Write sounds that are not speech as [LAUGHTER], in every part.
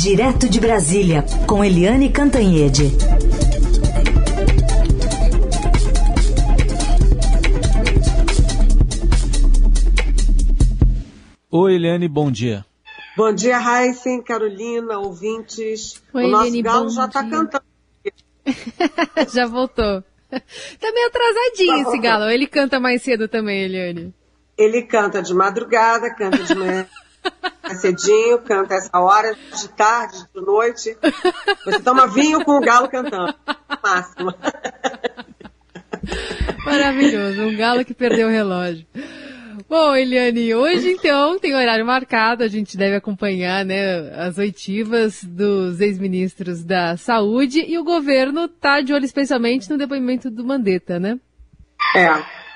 Direto de Brasília, com Eliane Cantanhede. Oi, Eliane, bom dia. Bom dia, Heisen, Carolina, ouvintes. Oi, o nosso Eliane, galo bom já está cantando. [LAUGHS] Já voltou. Tá meio atrasadinho Tá esse galo. Ele canta mais cedo também, Eliane. Ele canta de madrugada, canta de manhã [LAUGHS] cedinho, canta essa hora, de tarde, de noite. Você toma vinho com o galo cantando. Máximo. Maravilhoso. Um galo que perdeu o relógio. Bom, Eliane, hoje então tem horário marcado, a gente deve acompanhar né, as oitivas dos ex-ministros da Saúde e o governo está de olho especialmente no depoimento do Mandetta, né? É.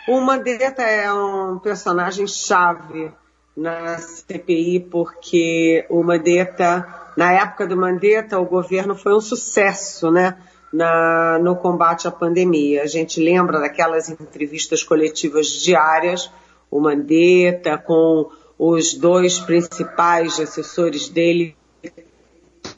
O Mandetta é um personagem chave na CPI, porque o Mandetta, na época do Mandetta, o governo foi um sucesso, né? Na, no combate à pandemia. A gente lembra daquelas entrevistas coletivas diárias, o Mandetta com os dois principais assessores dele,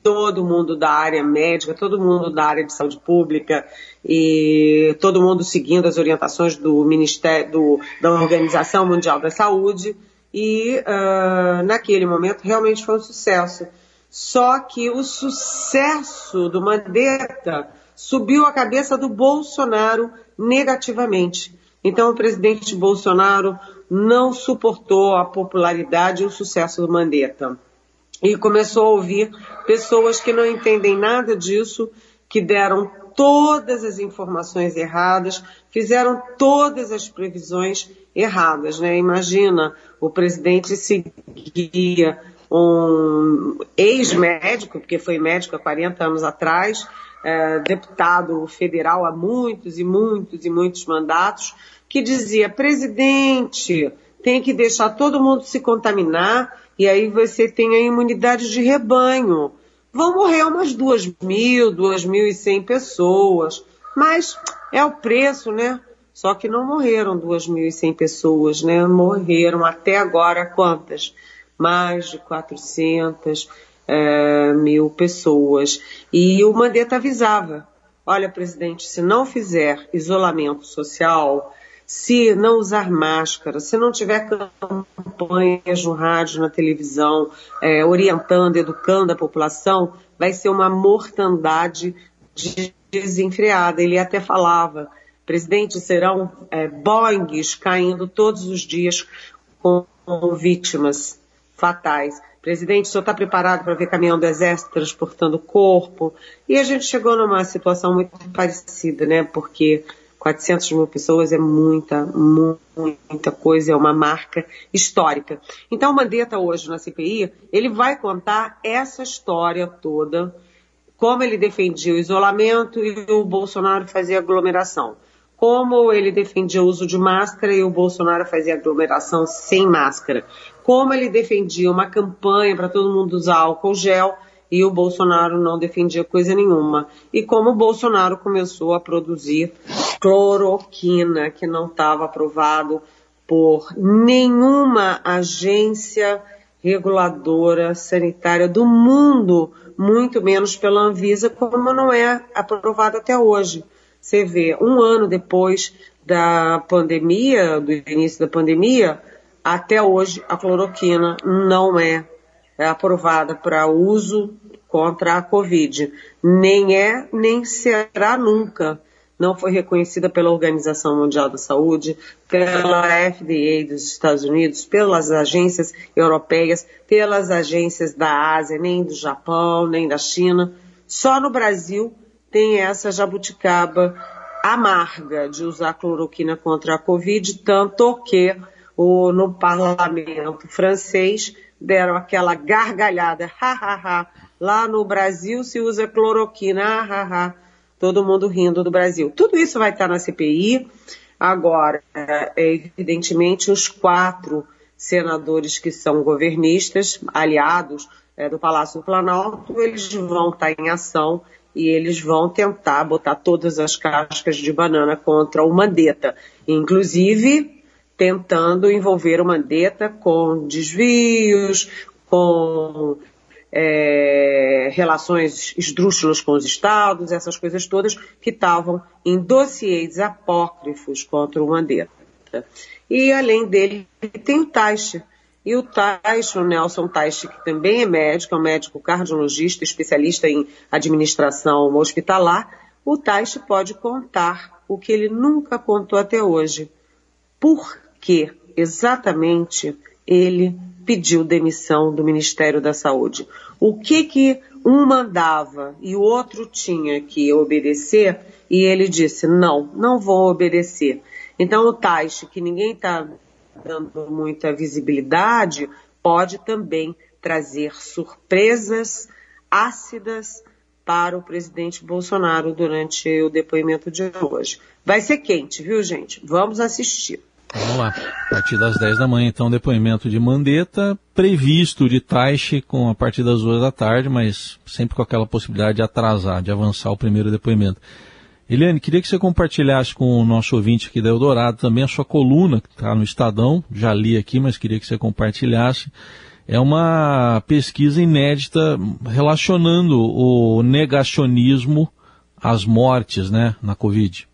todo mundo da área médica, todo mundo da área de saúde pública e todo mundo seguindo as orientações do Ministério, do, da Organização Mundial da Saúde e uh, naquele momento realmente foi um sucesso. Só que o sucesso do Mandetta subiu a cabeça do Bolsonaro negativamente. Então o presidente Bolsonaro não suportou a popularidade e o sucesso do Mandetta. E começou a ouvir pessoas que não entendem nada disso, que deram todas as informações erradas, fizeram todas as previsões erradas. Né? Imagina, o presidente seguia um ex-médico, porque foi médico há 40 anos atrás, é, deputado federal há muitos e muitos e muitos mandatos, que dizia, presidente, tem que deixar todo mundo se contaminar e aí você tem a imunidade de rebanho. Vão morrer umas duas mil, duas mil e cem pessoas, mas é o preço, né? Só que não morreram duas mil e cem pessoas, né? Morreram até agora quantas? Mais de 400 é, mil pessoas. E o Mandetta avisava, olha presidente, se não fizer isolamento social, se não usar máscara, se não tiver campanhas no rádio, na televisão, é, orientando, educando a população, vai ser uma mortandade desenfreada. Ele até falava, presidente, serão é, Boeings caindo todos os dias com, com vítimas fatais. Presidente, o senhor está preparado para ver caminhão do Exército transportando corpo? E a gente chegou numa situação muito parecida, né? Porque 400 mil pessoas é muita, muita coisa, é uma marca histórica. Então, o Mandetta hoje na CPI, ele vai contar essa história toda, como ele defendia o isolamento e o Bolsonaro fazia aglomeração. Como ele defendia o uso de máscara e o Bolsonaro fazia aglomeração sem máscara. Como ele defendia uma campanha para todo mundo usar álcool gel e o Bolsonaro não defendia coisa nenhuma. E como o Bolsonaro começou a produzir cloroquina, que não estava aprovado por nenhuma agência reguladora sanitária do mundo, muito menos pela Anvisa, como não é aprovado até hoje. Você vê, um ano depois da pandemia, do início da pandemia, até hoje a cloroquina não é é aprovada para uso contra a Covid. Nem é, nem será nunca. Não foi reconhecida pela Organização Mundial da Saúde, pela FDA dos Estados Unidos, pelas agências europeias, pelas agências da Ásia, nem do Japão, nem da China. Só no Brasil tem essa jabuticaba amarga de usar cloroquina contra a Covid, tanto que o, no parlamento francês deram aquela gargalhada, ha, ha, ha. Lá no Brasil se usa cloroquina, ha, ha, ha. Todo mundo rindo do Brasil. Tudo isso vai estar na CPI. Agora, é, evidentemente, os quatro senadores que são governistas, aliados é, do Palácio do Planalto, eles vão estar em ação e eles vão tentar botar todas as cascas de banana contra o Mandetta. Inclusive, tentando envolver o Mandetta com desvios, com é, relações esdrúxulas com os estados, essas coisas todas que estavam em dossiês apócrifos contra o Mandetta. E além dele tem o Taixe. E o Taixe, o Nelson Taixe, que também é médico, é um médico cardiologista, especialista em administração hospitalar, o Taixe pode contar o que ele nunca contou até hoje. Por que exatamente ele pediu demissão do Ministério da Saúde? O que que um mandava e o outro tinha que obedecer e ele disse, não, não vou obedecer. Então o Taixe, que ninguém está dando muita visibilidade, pode também trazer surpresas ácidas para o presidente Bolsonaro durante o depoimento de hoje. Vai ser quente, viu, gente? Vamos assistir. Vamos lá. A partir das 10 da manhã, então, depoimento de Mandetta, previsto de Taixe com a partir das duas da tarde, mas sempre com aquela possibilidade de atrasar, de avançar o primeiro depoimento. Eliane, queria que você compartilhasse com o nosso ouvinte aqui da Eldorado também a sua coluna, que está no Estadão, já li aqui, mas queria que você compartilhasse é uma pesquisa inédita relacionando o negacionismo às mortes, né, na Covid.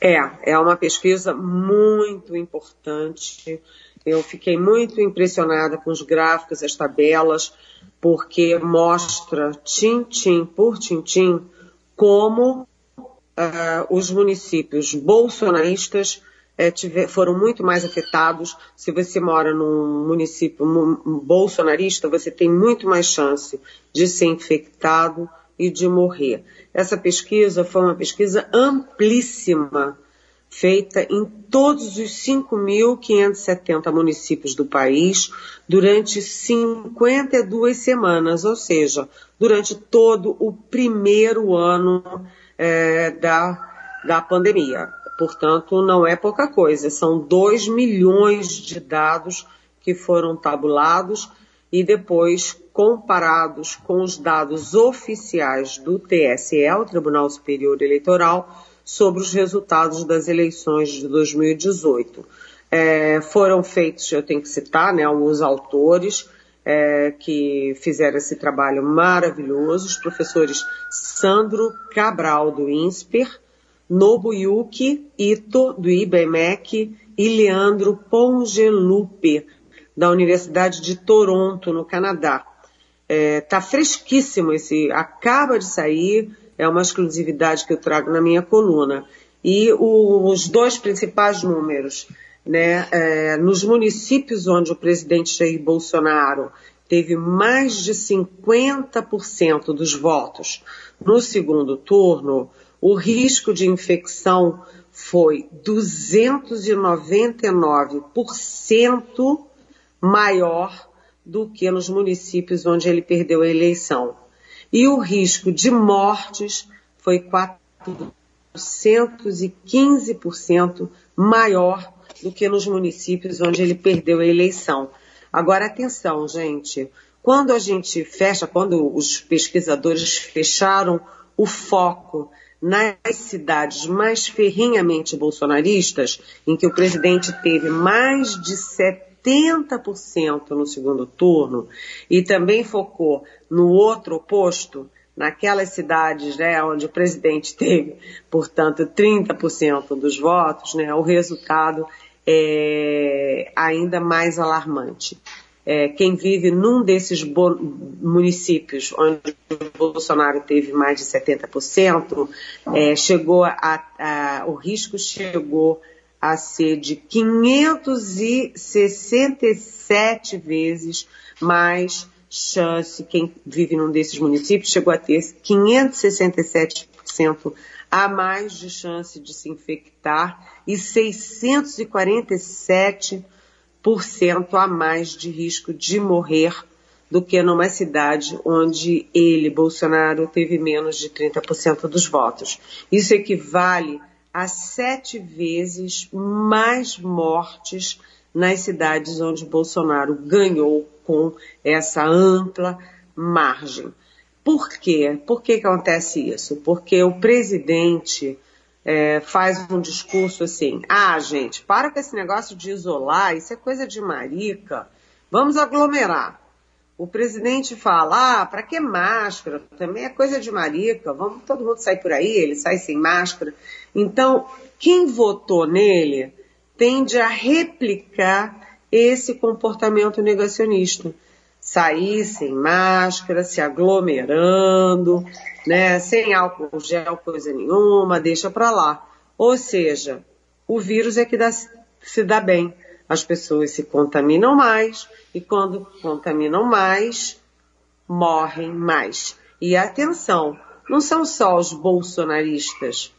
É, é uma pesquisa muito importante. Eu fiquei muito impressionada com os gráficos, as tabelas, porque mostra tintim por tintim como uh, os municípios bolsonaristas é, tiver, foram muito mais afetados. Se você mora num município bolsonarista, você tem muito mais chance de ser infectado e de morrer. Essa pesquisa foi uma pesquisa amplíssima, feita em todos os 5.570 municípios do país durante 52 semanas, ou seja, durante todo o primeiro ano é, da, da pandemia. Portanto, não é pouca coisa. São 2 milhões de dados que foram tabulados e depois comparados com os dados oficiais do TSE, o Tribunal Superior Eleitoral, sobre os resultados das eleições de 2018. É, foram feitos, eu tenho que citar, né, alguns autores é, que fizeram esse trabalho maravilhoso, os professores Sandro Cabral, do INSPER, Nobuyuki Ito, do IBMEC, e Leandro Pongelupe, da Universidade de Toronto, no Canadá. É, tá fresquíssimo esse, acaba de sair, é uma exclusividade que eu trago na minha coluna. E o, os dois principais números, né, é, nos municípios onde o presidente Jair Bolsonaro teve mais de 50% dos votos no segundo turno, o risco de infecção foi 299% maior do que nos municípios onde ele perdeu a eleição. E o risco de mortes foi 415% maior do que nos municípios onde ele perdeu a eleição. Agora, atenção, gente. Quando a gente fecha, quando os pesquisadores fecharam o foco nas cidades mais ferrinhamente bolsonaristas, em que o presidente teve mais de 70% no segundo turno, e também focou no outro oposto, naquelas cidades né, onde o presidente [LAUGHS] teve, portanto, 30% dos votos, né, o resultado é ainda mais alarmante. É, quem vive num desses municípios onde o Bolsonaro teve mais de 70%, é, chegou a, a, o risco chegou a ser de 567 vezes mais chance, quem vive num desses municípios chegou a ter 567% a mais de chance de se infectar e 647 a mais de risco de morrer do que numa cidade onde ele, Bolsonaro, teve menos de 30% dos votos. Isso equivale a sete vezes mais mortes nas cidades onde Bolsonaro ganhou com essa ampla margem. Por quê? Por que, que acontece isso? Porque o presidente é, faz um discurso assim: ah, gente, para com esse negócio de isolar, isso é coisa de marica, vamos aglomerar. O presidente fala, ah, para que máscara? Também é coisa de marica, vamos todo mundo sair por aí, ele sai sem máscara. Então, quem votou nele tende a replicar esse comportamento negacionista. Sair sem máscara, se aglomerando, né, sem álcool gel, coisa nenhuma, deixa para lá. Ou seja, o vírus é que dá, se dá bem. As pessoas se contaminam mais e quando contaminam mais, morrem mais. E atenção, não são só os bolsonaristas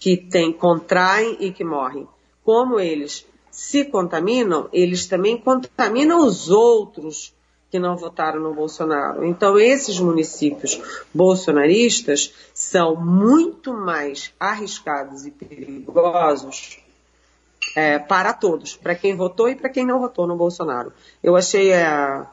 que têm, contraem e que morrem. Como eles se contaminam, eles também contaminam os outros que não votaram no Bolsonaro. Então, esses municípios bolsonaristas são muito mais arriscados e perigosos é, para todos, para quem votou e para quem não votou no Bolsonaro. Eu achei a,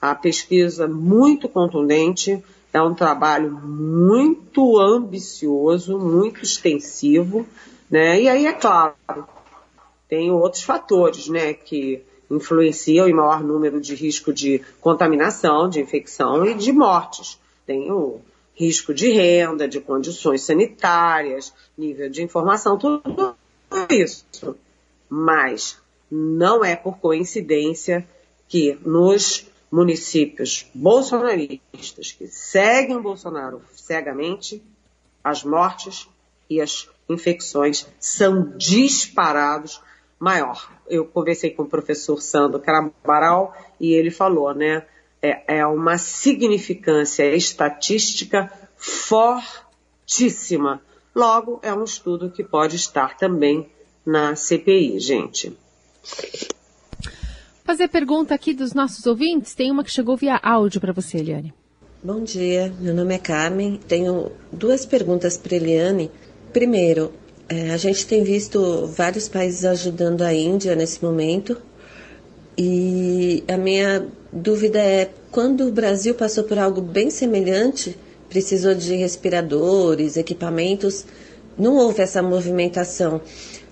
a pesquisa muito contundente, é um trabalho muito ambicioso, muito extensivo, né? E aí, é claro, tem outros fatores, né, que influenciam em maior número de risco de contaminação, de infecção e de mortes. Tem o risco de renda, de condições sanitárias, nível de informação, tudo isso. Mas não é por coincidência que nos municípios bolsonaristas que seguem o Bolsonaro cegamente, as mortes e as infecções são disparados maior. Eu conversei com o professor Sandro Carabaral e ele falou, né? É, é uma significância estatística fortíssima. Logo, é um estudo que pode estar também na CPI, gente. Fazer pergunta aqui dos nossos ouvintes. Tem uma que chegou via áudio para você, Eliane. Bom dia, meu nome é Carmen. Tenho duas perguntas para Eliane. Primeiro, é, a gente tem visto vários países ajudando a Índia nesse momento. E a minha dúvida é: quando o Brasil passou por algo bem semelhante, precisou de respiradores, equipamentos, não houve essa movimentação.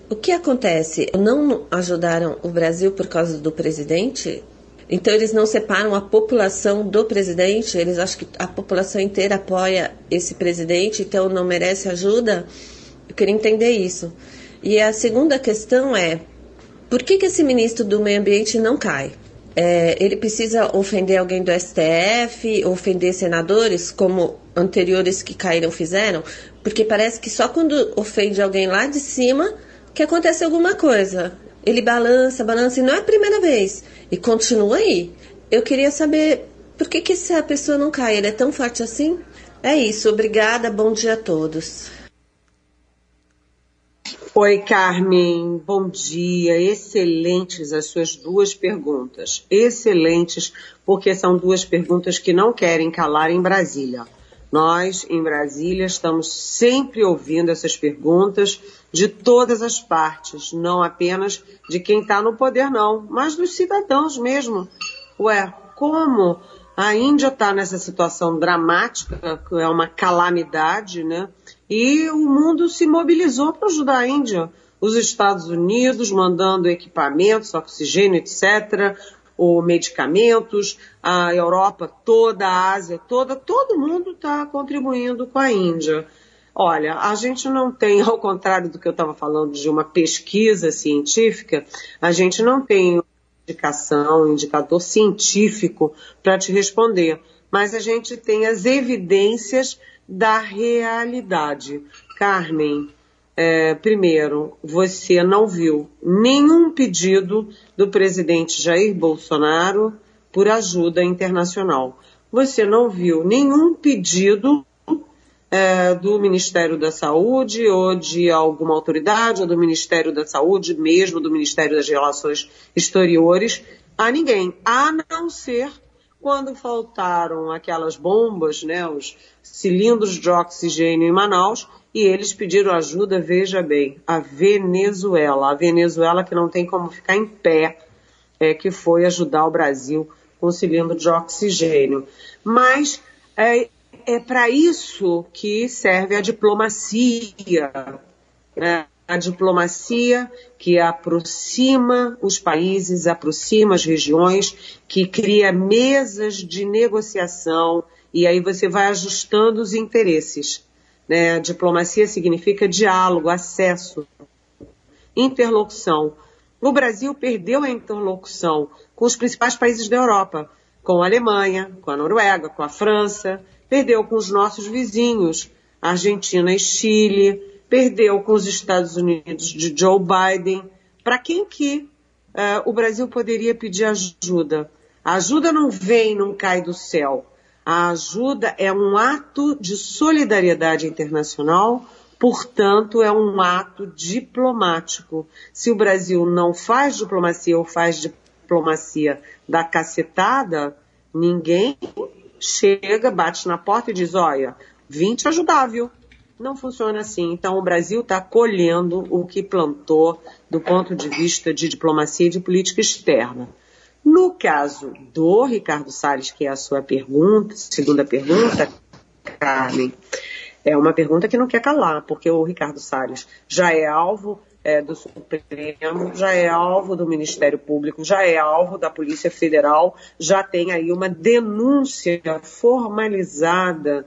O que acontece? Não ajudaram o Brasil por causa do presidente? Então eles não separam a população do presidente? Eles acham que a população inteira apoia esse presidente, então não merece ajuda? Eu queria entender isso. E a segunda questão é: por que, que esse ministro do Meio Ambiente não cai? É, ele precisa ofender alguém do STF, ofender senadores, como anteriores que caíram fizeram? Porque parece que só quando ofende alguém lá de cima que acontece alguma coisa. Ele balança, balança, e não é a primeira vez. E continua aí. Eu queria saber por que, que essa pessoa não cai? Ele é tão forte assim? É isso, obrigada, bom dia a todos. Oi, Carmen, bom dia. Excelentes as suas duas perguntas. Excelentes, porque são duas perguntas que não querem calar em Brasília. Nós, em Brasília, estamos sempre ouvindo essas perguntas de todas as partes, não apenas de quem está no poder, não, mas dos cidadãos mesmo. Ué, como a Índia está nessa situação dramática, que é uma calamidade, né? E o mundo se mobilizou para ajudar a Índia. Os Estados Unidos mandando equipamentos, oxigênio, etc., ou medicamentos, a Europa toda, a Ásia toda, todo mundo está contribuindo com a Índia. Olha, a gente não tem, [LAUGHS] ao contrário do que eu estava falando de uma pesquisa científica, a gente não tem indicação, indicador científico para te responder, mas a gente tem as evidências da realidade. Carmen, é, primeiro, você não viu nenhum pedido do presidente Jair Bolsonaro por ajuda internacional. Você não viu nenhum pedido é, do Ministério da Saúde ou de alguma autoridade, ou do Ministério da Saúde, mesmo do Ministério das Relações Exteriores, a ninguém, a não ser quando faltaram aquelas bombas, né, os cilindros de oxigênio em Manaus, e eles pediram ajuda, veja bem, a Venezuela, a Venezuela que não tem como ficar em pé, é, que foi ajudar o Brasil com cilindro de oxigênio. Mas é, é para isso que serve a diplomacia. Né? a diplomacia que aproxima os países, aproxima as regiões, que cria mesas de negociação e aí você vai ajustando os interesses. Né? Diplomacia significa diálogo, acesso, interlocução. O Brasil perdeu a interlocução com os principais países da Europa, com a Alemanha, com a Noruega, com a França, perdeu com os nossos vizinhos, Argentina e Chile, perdeu com os Estados Unidos de Joe Biden. Para quem que uh, o Brasil poderia pedir ajuda? A ajuda não vem, não cai do céu. A ajuda é um ato de solidariedade internacional, portanto, é um ato diplomático. Se o Brasil não faz diplomacia ou faz diplomacia da cacetada, ninguém chega, bate na porta e diz: olha, vim te ajudar, viu? Não funciona assim. Então, o Brasil está colhendo o que plantou do ponto de vista de diplomacia e de política externa. No caso do Ricardo Salles, que é a sua pergunta, segunda pergunta, Carmen, é uma pergunta que não quer calar, porque o Ricardo Salles já é alvo é, do Supremo, já é alvo do Ministério Público, já é alvo da Polícia Federal, já tem aí uma denúncia formalizada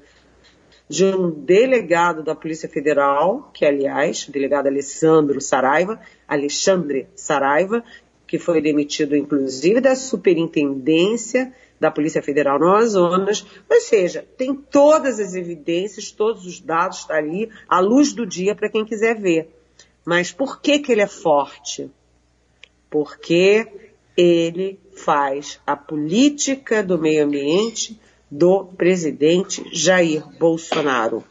de um delegado da Polícia Federal, que aliás, o delegado Alessandro Saraiva, Alexandre Saraiva, que foi demitido inclusive da superintendência da Polícia Federal no Amazonas, ou seja, tem todas as evidências, todos os dados estão tá ali à luz do dia para quem quiser ver. Mas por que, que ele é forte? Porque ele faz a política do meio ambiente do presidente Jair Bolsonaro.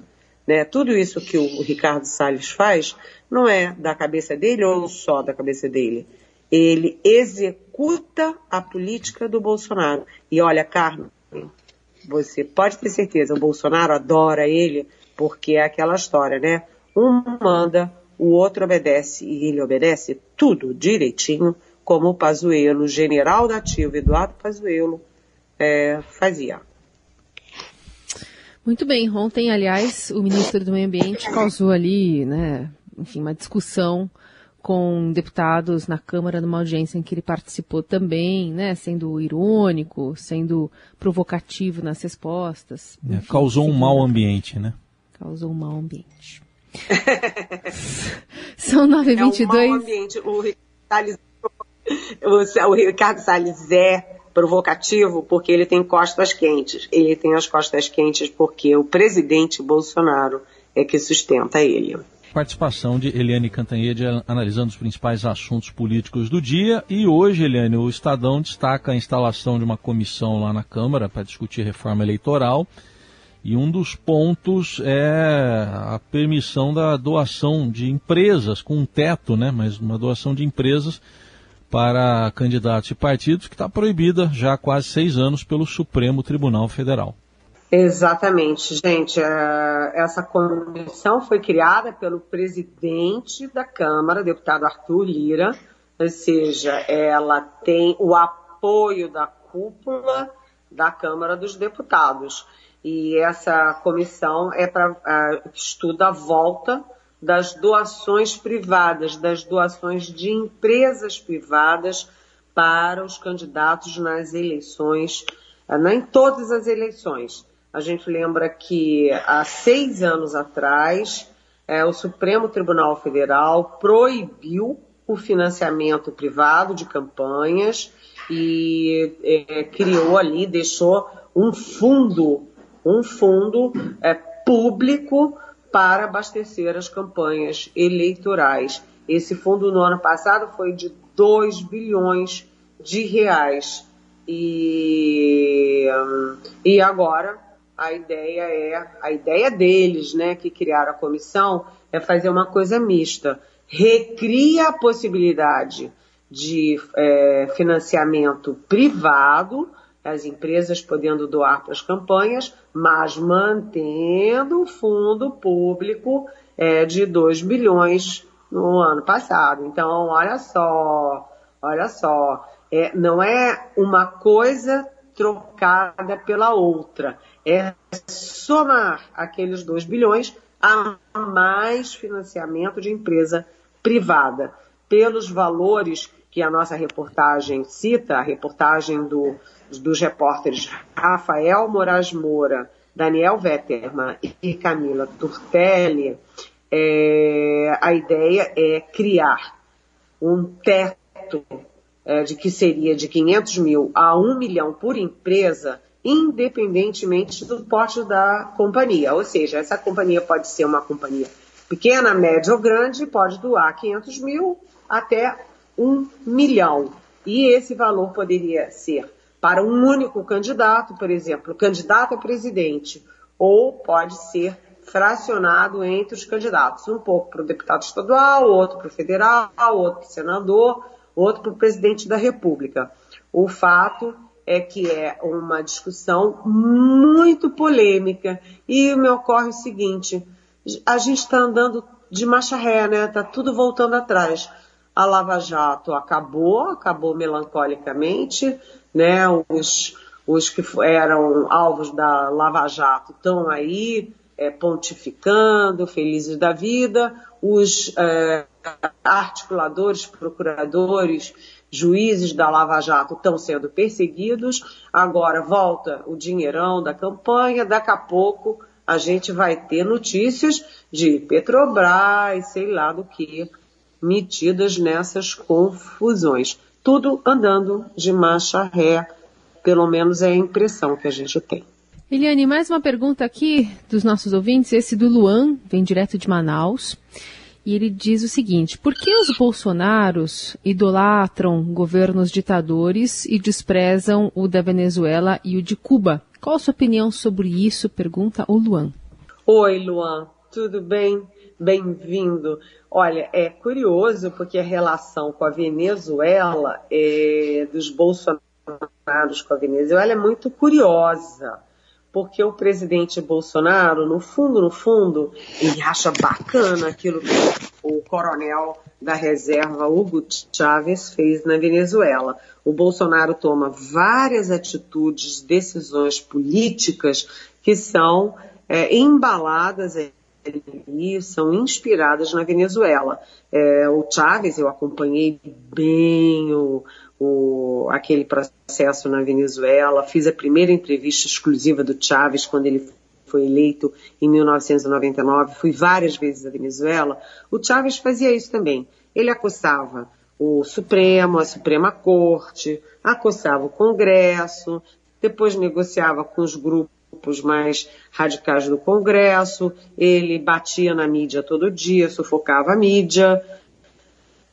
Né? Tudo isso que o Ricardo Salles faz não é da cabeça dele ou só da cabeça dele. Ele executa a política do Bolsonaro. E olha, Carmen, você pode ter certeza, o Bolsonaro adora ele porque é aquela história, né? Um manda, o outro obedece e ele obedece tudo direitinho, como o Pazuello, general da ativa Eduardo Pazuello, é, fazia. Muito bem. Ontem, aliás, o ministro do Meio Ambiente causou ali, né, enfim, uma discussão com deputados na Câmara numa audiência em que ele participou também, né, sendo irônico, sendo provocativo nas respostas. É, enfim, causou um mau ambiente, né? Causou um mau ambiente. [LAUGHS] São 9h22. É um mau ambiente. O Ricardo Salles, o Ricardo Salles é provocativo porque ele tem costas quentes. Ele tem as costas quentes porque o presidente Bolsonaro é que sustenta ele. Participação de Eliane Cantanhede analisando os principais assuntos políticos do dia. E hoje, Eliane, o Estadão destaca a instalação de uma comissão lá na Câmara para discutir reforma eleitoral. E um dos pontos é a permissão da doação de empresas com um teto, né? Mas uma doação de empresas para candidatos e partidos que está proibida já há quase seis anos pelo Supremo Tribunal Federal. Exatamente, gente. É, essa comissão foi criada pelo presidente da Câmara, deputado Arthur Lira, ou seja, ela tem o apoio da cúpula da Câmara dos Deputados. E essa comissão é para uh, estuda a volta das doações privadas, das doações de empresas privadas para os candidatos nas eleições, eh, não em todas as eleições. A gente lembra que há seis anos atrás, é, o Supremo Tribunal Federal proibiu o financiamento privado de campanhas e é, criou ali, deixou um fundo, um fundo é, público para abastecer as campanhas eleitorais. Esse fundo no ano passado foi de 2 bilhões de reais. E, e agora a ideia é, a ideia deles, né, que criaram a comissão, é fazer uma coisa mista. Recria a possibilidade de é, financiamento privado, as empresas podendo doar para as campanhas, mas mantendo o fundo público é, de 2 bilhões no ano passado. Então, olha só, olha só, é, não é uma coisa trocada pela outra, é somar aqueles 2 bilhões a mais financiamento de empresa privada, pelos valores que a nossa reportagem cita, a reportagem do, dos repórteres Rafael Moraes Moura, Daniel Vetterman e Camila Turtelli, é, a ideia é criar um teto é, de que seria de 500 mil a 1 milhão por empresa, independentemente do porte da companhia. Ou seja, essa companhia pode ser uma companhia pequena, média ou grande, pode doar 500 mil até 1 milhão. E esse valor poderia ser para um único candidato, por exemplo, candidato a presidente, ou pode ser fracionado entre os candidatos, um pouco para o deputado estadual, outro para o federal, outro para o senador, outro para o presidente da República. O fato é que é uma discussão muito polêmica e me ocorre o seguinte: a gente está andando de marcha ré, né? Está tudo voltando atrás. A Lava Jato acabou, acabou melancolicamente, né? Os, os que eram alvos da Lava Jato estão aí é, pontificando, felizes da vida, os é, articuladores, procuradores, juízes da Lava Jato estão sendo perseguidos, agora volta o dinheirão da campanha, daqui a pouco a gente vai ter notícias de Petrobras, sei lá do que, metidas nessas confusões. Tudo andando de marcha ré, pelo menos é a impressão que a gente tem. Eliane, mais uma pergunta aqui dos nossos ouvintes, esse do Luan, vem direto de Manaus. E ele diz o seguinte: por que os bolsonaros idolatram governos ditadores e desprezam o da Venezuela e o de Cuba? Qual a sua opinião sobre isso? Pergunta o Luan. Oi, Luan, tudo bem? Bem-vindo. Olha, é curioso porque a relação com a Venezuela, é, dos bolsonaros com a Venezuela, é muito curiosa porque o presidente Bolsonaro, no fundo, no fundo, ele acha bacana aquilo que o coronel da reserva Hugo Chávez fez na Venezuela. O Bolsonaro toma várias atitudes, decisões políticas que são é, embaladas e são inspiradas na Venezuela. É, o Chávez, eu acompanhei bem o, o, aquele processo na Venezuela, fiz a primeira entrevista exclusiva do Chávez quando ele foi eleito em 1999, fui várias vezes à Venezuela. O Chávez fazia isso também. Ele acossava o Supremo, a Suprema Corte, acossava o Congresso, depois negociava com os grupos mais radicais do Congresso, ele batia na mídia todo dia, sufocava a mídia,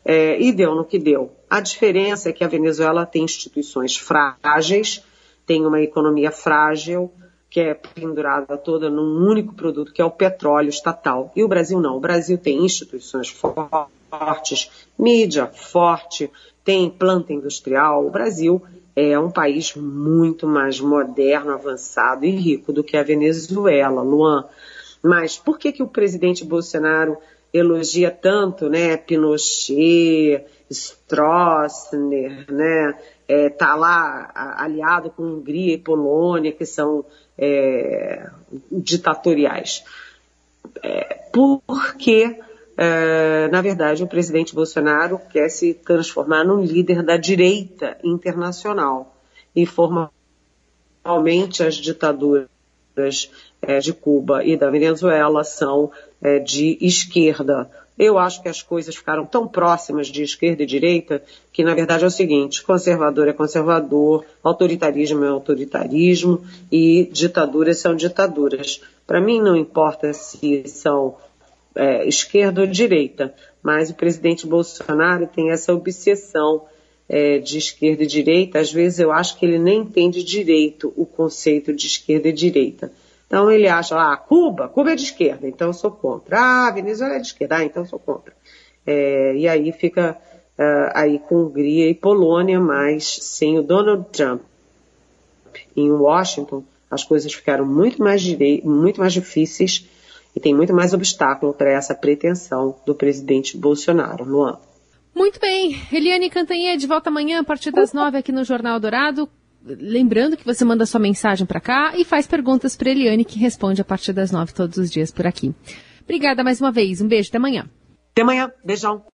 é, e deu no que deu. A diferença é que a Venezuela tem instituições frágeis, tem uma economia frágil, que é pendurada toda num único produto, que é o petróleo estatal. E o Brasil não. O Brasil tem instituições fortes, mídia forte, tem planta industrial. O Brasil é um país muito mais moderno, avançado e rico do que a Venezuela, Luan. Mas por que, que o presidente Bolsonaro elogia tanto, né, Pinochet, Stroessner, né, é, tá lá aliado com Hungria e Polônia, que são é, ditatoriais. É, porque, é, na verdade, o presidente Bolsonaro quer se transformar num líder da direita internacional. E formalmente as ditaduras é, de Cuba e da Venezuela são é, de esquerda. Eu acho que as coisas ficaram tão próximas de esquerda e direita que, na verdade, é o seguinte: conservador é conservador, autoritarismo é autoritarismo e ditaduras são ditaduras. Para mim, não importa se são é, esquerda ou direita, mas o presidente Bolsonaro tem essa obsessão é, de esquerda e direita. Às vezes, eu acho que ele nem entende direito o conceito de esquerda e direita. Então ele acha, ah, Cuba, Cuba é de esquerda, então eu sou contra. Ah, Venezuela é de esquerda, ah, então eu sou contra. É, e aí fica uh, aí com Hungria e Polônia, mas sem o Donald Trump. Em Washington, as coisas ficaram muito mais, direi muito mais difíceis e tem muito mais obstáculo para essa pretensão do presidente Bolsonaro. Luan. Muito bem. Eliane Cantanhede, de volta amanhã a partir das nove aqui no Jornal Dourado lembrando que você manda sua mensagem para cá e faz perguntas para Eliane, que responde a partir das nove todos os dias por aqui. Obrigada mais uma vez. Um beijo. Até amanhã. Até amanhã. Beijão.